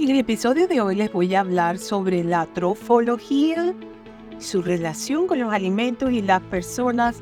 En el episodio de hoy les voy a hablar sobre la trofología, su relación con los alimentos y las personas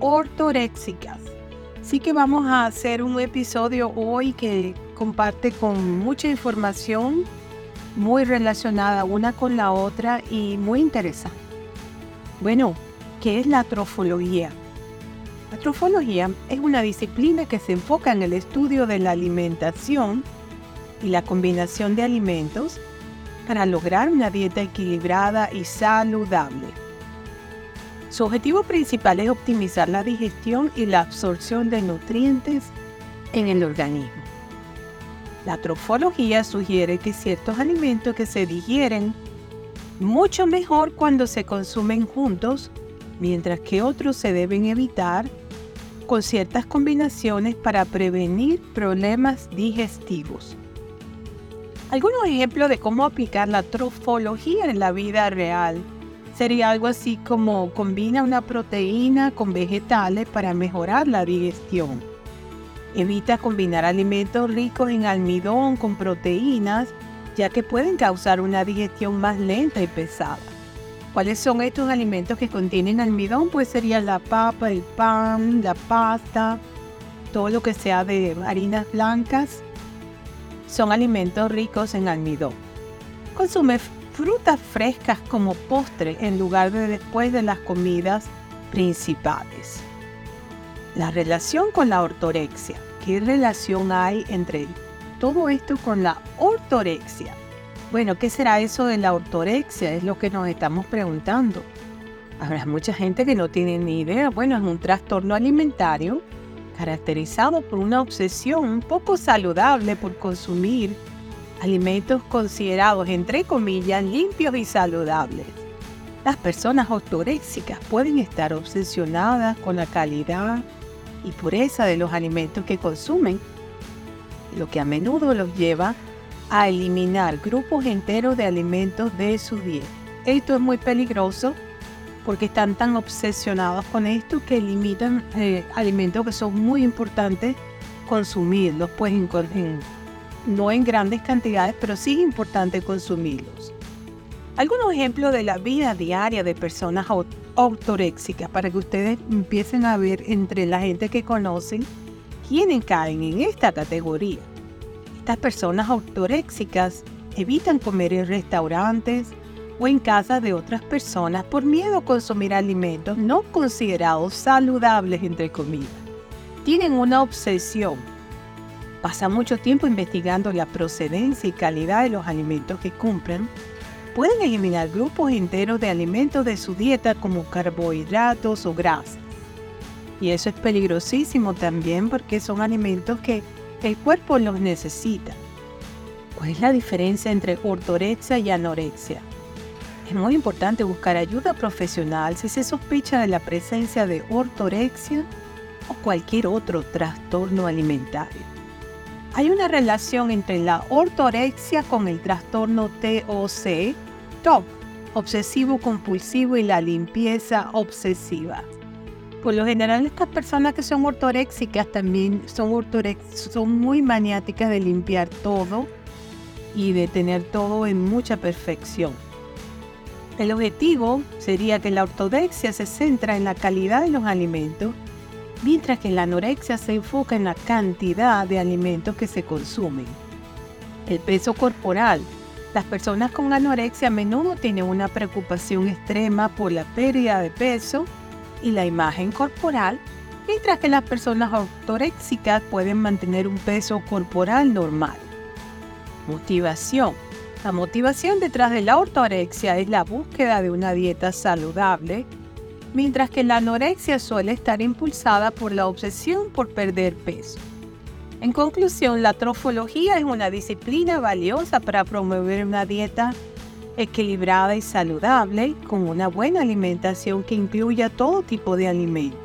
ortoréxicas. Así que vamos a hacer un episodio hoy que comparte con mucha información muy relacionada una con la otra y muy interesante. Bueno, ¿qué es la trofología? La trofología es una disciplina que se enfoca en el estudio de la alimentación y la combinación de alimentos para lograr una dieta equilibrada y saludable. Su objetivo principal es optimizar la digestión y la absorción de nutrientes en el organismo. La trofología sugiere que ciertos alimentos que se digieren mucho mejor cuando se consumen juntos, mientras que otros se deben evitar con ciertas combinaciones para prevenir problemas digestivos. Algunos ejemplos de cómo aplicar la trofología en la vida real sería algo así como combina una proteína con vegetales para mejorar la digestión. Evita combinar alimentos ricos en almidón con proteínas, ya que pueden causar una digestión más lenta y pesada. ¿Cuáles son estos alimentos que contienen almidón? Pues sería la papa, el pan, la pasta, todo lo que sea de harinas blancas. Son alimentos ricos en almidón. Consume frutas frescas como postre en lugar de después de las comidas principales. La relación con la ortorexia. ¿Qué relación hay entre todo esto con la ortorexia? Bueno, ¿qué será eso de la ortorexia? Es lo que nos estamos preguntando. Habrá mucha gente que no tiene ni idea. Bueno, es un trastorno alimentario caracterizado por una obsesión un poco saludable por consumir alimentos considerados, entre comillas, limpios y saludables. Las personas ortoréxicas pueden estar obsesionadas con la calidad y pureza de los alimentos que consumen, lo que a menudo los lleva a eliminar grupos enteros de alimentos de su dieta. Esto es muy peligroso porque están tan obsesionados con esto que limitan eh, alimentos que son muy importantes consumirlos, pues no en grandes cantidades, pero sí es importante consumirlos. Algunos ejemplos de la vida diaria de personas ortoréxicas para que ustedes empiecen a ver entre la gente que conocen quiénes caen en esta categoría. Estas personas ortoréxicas evitan comer en restaurantes o en casa de otras personas por miedo a consumir alimentos no considerados saludables, entre comillas. Tienen una obsesión. Pasan mucho tiempo investigando la procedencia y calidad de los alimentos que compran. Pueden eliminar grupos enteros de alimentos de su dieta como carbohidratos o grasas. Y eso es peligrosísimo también porque son alimentos que el cuerpo los necesita. ¿Cuál es la diferencia entre ortorexia y anorexia? Es muy importante buscar ayuda profesional si se sospecha de la presencia de ortorexia o cualquier otro trastorno alimentario. Hay una relación entre la ortorexia con el trastorno TOC, TOC, obsesivo compulsivo y la limpieza obsesiva. Por lo general, estas personas que son ortoréxicas también son, son muy maniáticas de limpiar todo y de tener todo en mucha perfección. El objetivo sería que la ortodoxia se centra en la calidad de los alimentos, mientras que la anorexia se enfoca en la cantidad de alimentos que se consumen. El peso corporal. Las personas con anorexia a menudo tienen una preocupación extrema por la pérdida de peso y la imagen corporal, mientras que las personas ortoréxicas pueden mantener un peso corporal normal. Motivación. La motivación detrás de la ortorexia es la búsqueda de una dieta saludable, mientras que la anorexia suele estar impulsada por la obsesión por perder peso. En conclusión, la trofología es una disciplina valiosa para promover una dieta equilibrada y saludable con una buena alimentación que incluya todo tipo de alimentos.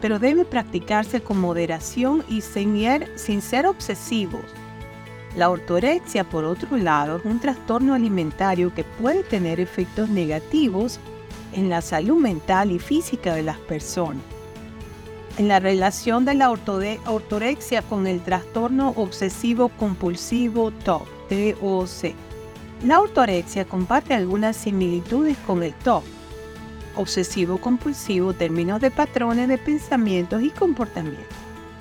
Pero debe practicarse con moderación y sin, ser obsesivos. La ortorexia, por otro lado, es un trastorno alimentario que puede tener efectos negativos en la salud mental y física de las personas. en la relación de la ortorexia con el trastorno obsesivo compulsivo TOC, TOC. La ortorexia comparte algunas similitudes con el TOC, obsesivo compulsivo, términos de patrones de pensamientos y comportamientos.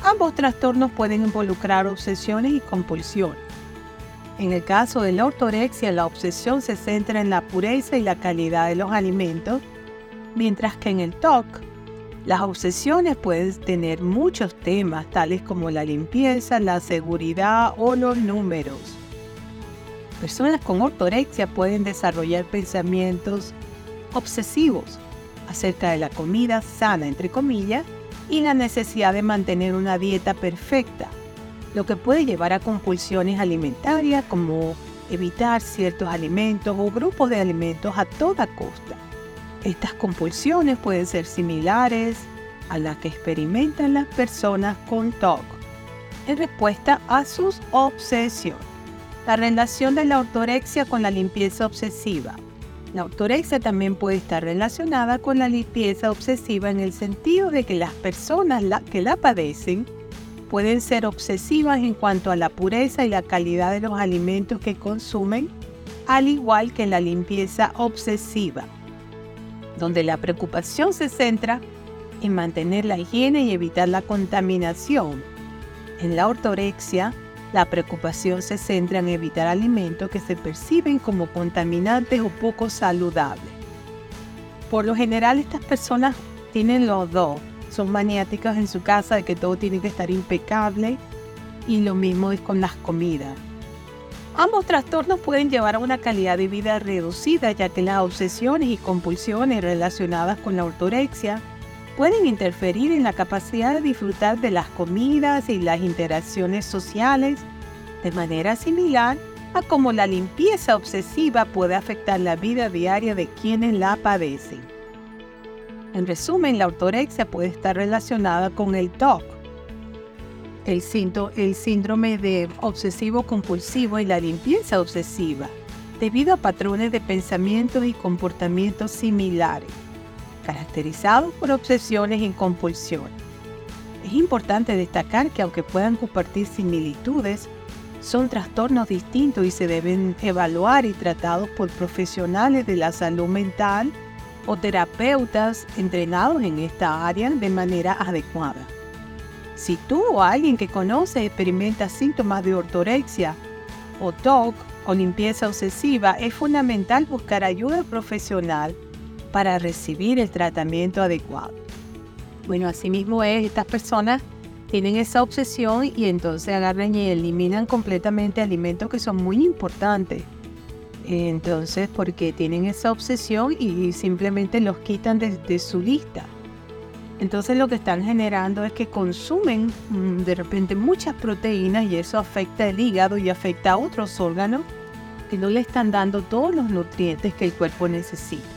Ambos trastornos pueden involucrar obsesiones y compulsiones. En el caso de la ortorexia, la obsesión se centra en la pureza y la calidad de los alimentos, mientras que en el TOC, las obsesiones pueden tener muchos temas, tales como la limpieza, la seguridad o los números. Personas con ortorexia pueden desarrollar pensamientos obsesivos acerca de la comida sana, entre comillas, y la necesidad de mantener una dieta perfecta, lo que puede llevar a compulsiones alimentarias como evitar ciertos alimentos o grupos de alimentos a toda costa. Estas compulsiones pueden ser similares a las que experimentan las personas con TOC en respuesta a sus obsesiones. La relación de la ortorexia con la limpieza obsesiva. La ortorexia también puede estar relacionada con la limpieza obsesiva en el sentido de que las personas que la padecen pueden ser obsesivas en cuanto a la pureza y la calidad de los alimentos que consumen, al igual que la limpieza obsesiva donde la preocupación se centra en mantener la higiene y evitar la contaminación. En la ortorexia, la preocupación se centra en evitar alimentos que se perciben como contaminantes o poco saludables. Por lo general, estas personas tienen los dos. Son maniáticas en su casa de que todo tiene que estar impecable y lo mismo es con las comidas. Ambos trastornos pueden llevar a una calidad de vida reducida, ya que las obsesiones y compulsiones relacionadas con la ortorexia pueden interferir en la capacidad de disfrutar de las comidas y las interacciones sociales, de manera similar a cómo la limpieza obsesiva puede afectar la vida diaria de quienes la padecen. En resumen, la ortorexia puede estar relacionada con el TOC, el, síndrome de obsesivo compulsivo y la limpieza obsesiva, debido a patrones de pensamientos y comportamientos similares, caracterizados por obsesiones y compulsiones. Es importante destacar que aunque puedan compartir similitudes, son trastornos distintos y se deben evaluar y tratados por profesionales de la salud mental o terapeutas entrenados en esta área de manera adecuada. Si tú o alguien que conoce experimenta síntomas de ortorexia o TOC o limpieza obsesiva, es fundamental buscar ayuda profesional para recibir el tratamiento adecuado. Bueno, asimismo es, estas personas tienen esa obsesión y entonces agarran y eliminan completamente alimentos que son muy importantes. Entonces, porque tienen esa obsesión y simplemente los quitan de su lista. Entonces lo que están generando es que consumen mm, de repente muchas proteínas y eso afecta el hígado y afecta a otros órganos que no le están dando todos los nutrientes que el cuerpo necesita.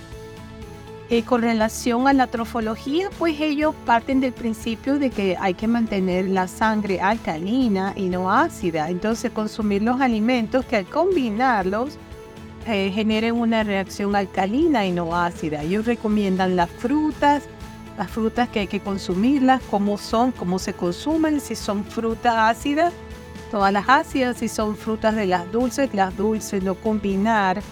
Eh, con relación a la trofología, pues ellos parten del principio de que hay que mantener la sangre alcalina y no ácida. Entonces consumir los alimentos que al combinarlos eh, generen una reacción alcalina y no ácida. Ellos recomiendan las frutas, las frutas que hay que consumirlas, cómo son, cómo se consumen, si son frutas ácidas, todas las ácidas, si son frutas de las dulces, las dulces, no combinar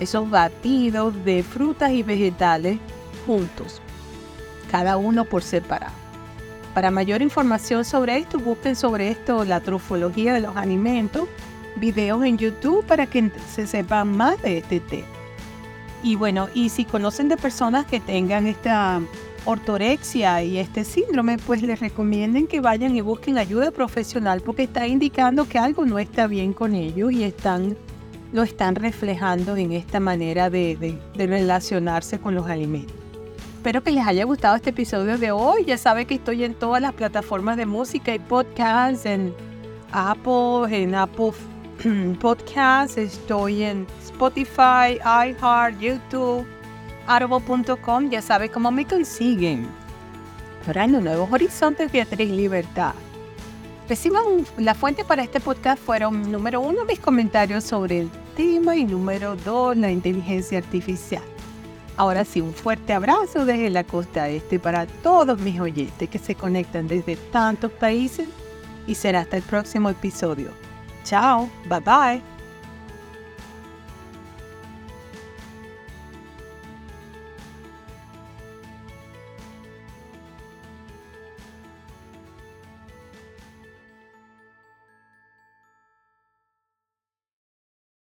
esos batidos de frutas y vegetales juntos, cada uno por separado. Para mayor información sobre esto, busquen sobre esto la trofología de los alimentos, videos en YouTube para que se sepan más de este tema. Y bueno, y si conocen de personas que tengan esta ortorexia y este síndrome, pues les recomienden que vayan y busquen ayuda profesional porque está indicando que algo no está bien con ellos y están, lo están reflejando en esta manera de, de relacionarse con los alimentos. Espero que les haya gustado este episodio de hoy. Ya saben que estoy en todas las plataformas de música y podcast, en Apple, en Apple Podcasts, estoy en Spotify, iHeart, YouTube Audible.com ya sabe cómo me consiguen. Explorando nuevos horizontes, Beatriz Libertad. Reciban la fuente para este podcast fueron número uno mis comentarios sobre el y número dos la inteligencia artificial. Ahora sí, un fuerte abrazo desde la costa este para todos mis oyentes que se conectan desde tantos países y será hasta el próximo episodio. Chao, bye bye.